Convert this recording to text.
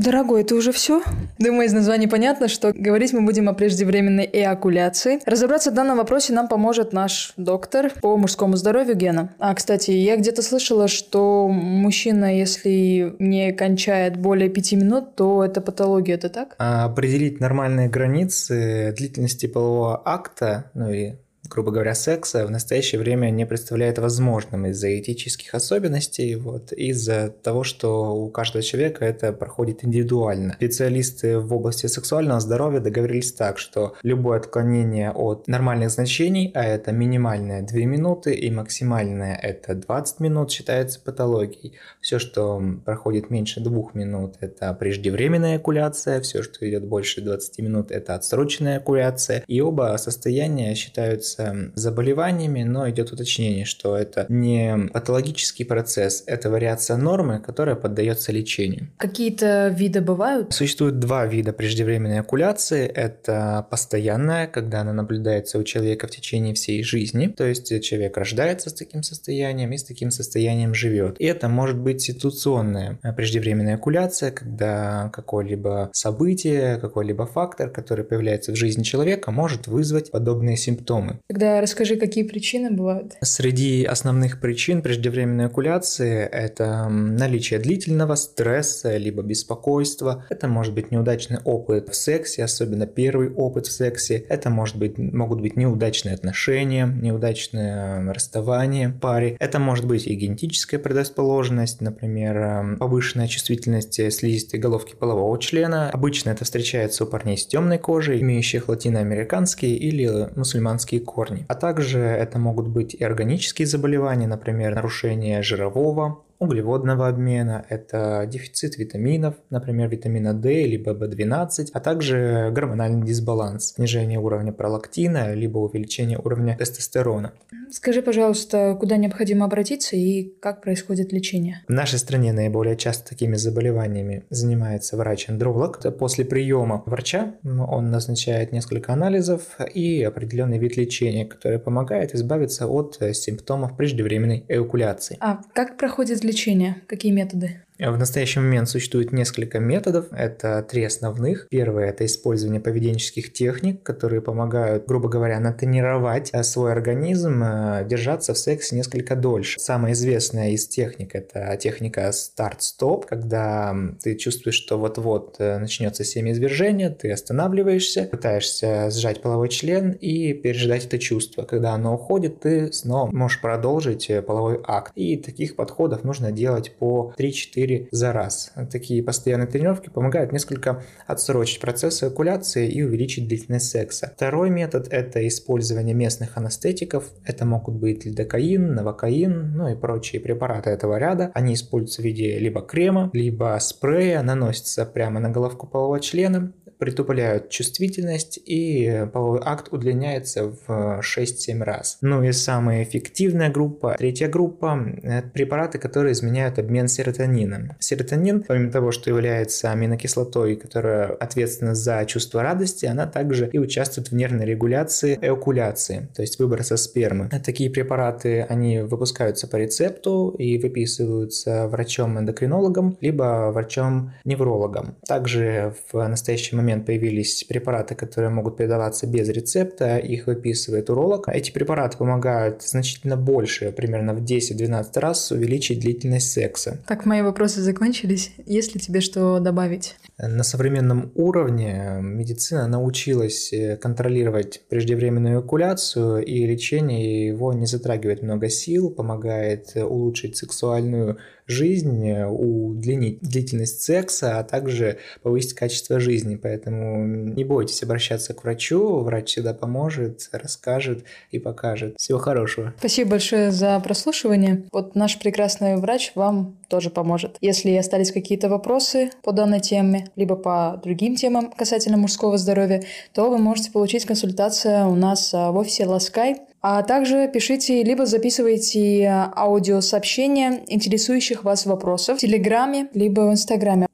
Дорогой, это уже все? Думаю, из названия понятно, что говорить мы будем о преждевременной эякуляции. Разобраться в данном вопросе нам поможет наш доктор по мужскому здоровью Гена. А, кстати, я где-то слышала, что мужчина, если не кончает более пяти минут, то это патология, это так? А определить нормальные границы длительности полового акта, ну и грубо говоря, секса в настоящее время не представляет возможным из-за этических особенностей, вот, из-за того, что у каждого человека это проходит индивидуально. Специалисты в области сексуального здоровья договорились так, что любое отклонение от нормальных значений, а это минимальное 2 минуты и максимальное это 20 минут, считается патологией. Все, что проходит меньше 2 минут, это преждевременная экуляция, все, что идет больше 20 минут, это отсроченная экуляция, и оба состояния считаются является заболеваниями, но идет уточнение, что это не патологический процесс, это вариация нормы, которая поддается лечению. Какие-то виды бывают? Существует два вида преждевременной окуляции. Это постоянная, когда она наблюдается у человека в течение всей жизни, то есть человек рождается с таким состоянием и с таким состоянием живет. И это может быть ситуационная преждевременная окуляция, когда какое-либо событие, какой-либо фактор, который появляется в жизни человека, может вызвать подобные симптомы. Тогда расскажи, какие причины бывают? Среди основных причин преждевременной окуляции это наличие длительного стресса либо беспокойства. Это может быть неудачный опыт в сексе, особенно первый опыт в сексе. Это может быть, могут быть неудачные отношения, неудачное расставание паре. Это может быть и генетическая предрасположенность, например, повышенная чувствительность слизистой головки полового члена. Обычно это встречается у парней с темной кожей, имеющих латиноамериканские или мусульманские кожи корни. А также это могут быть и органические заболевания, например, нарушение жирового, углеводного обмена, это дефицит витаминов, например, витамина D либо B12, а также гормональный дисбаланс, снижение уровня пролактина, либо увеличение уровня тестостерона. Скажи, пожалуйста, куда необходимо обратиться и как происходит лечение? В нашей стране наиболее часто такими заболеваниями занимается врач-андролог. После приема врача он назначает несколько анализов и определенный вид лечения, который помогает избавиться от симптомов преждевременной эякуляции. А как проходит лечение? Какие методы? В настоящий момент существует несколько методов. Это три основных. Первое – это использование поведенческих техник, которые помогают, грубо говоря, натренировать э, свой организм э, держаться в сексе несколько дольше. Самая известная из техник – это техника старт-стоп, когда ты чувствуешь, что вот-вот э, начнется семяизвержение, ты останавливаешься, пытаешься сжать половой член и переждать это чувство. Когда оно уходит, ты снова можешь продолжить половой акт. И таких подходов нужно делать по 3-4 4 за раз. Такие постоянные тренировки помогают несколько отсрочить процесс эякуляции и увеличить длительность секса. Второй метод – это использование местных анестетиков. Это могут быть лидокаин, новокаин, ну и прочие препараты этого ряда. Они используются в виде либо крема, либо спрея, наносятся прямо на головку полового члена притупляют чувствительность, и половой акт удлиняется в 6-7 раз. Ну и самая эффективная группа, третья группа, это препараты, которые изменяют обмен серотонином. Серотонин, помимо того, что является аминокислотой, которая ответственна за чувство радости, она также и участвует в нервной регуляции эокуляции, то есть выброса спермы. Такие препараты, они выпускаются по рецепту и выписываются врачом-эндокринологом, либо врачом-неврологом. Также в настоящий момент момент появились препараты, которые могут передаваться без рецепта, их выписывает уролог. Эти препараты помогают значительно больше, примерно в 10-12 раз увеличить длительность секса. Так, мои вопросы закончились. Есть ли тебе что добавить? На современном уровне медицина научилась э, контролировать преждевременную эякуляцию, и лечение его не затрагивает много сил, помогает улучшить сексуальную жизнь, э, удлинить длительность секса, а также повысить качество жизни. Поэтому не бойтесь обращаться к врачу, врач всегда поможет, расскажет и покажет. Всего хорошего. Спасибо большое за прослушивание. Вот наш прекрасный врач вам тоже поможет. Если остались какие-то вопросы по данной теме, либо по другим темам касательно мужского здоровья, то вы можете получить консультацию у нас а, в офисе Ласкай а также пишите либо записывайте аудиосообщения интересующих вас вопросов в Телеграме, либо в Инстаграме.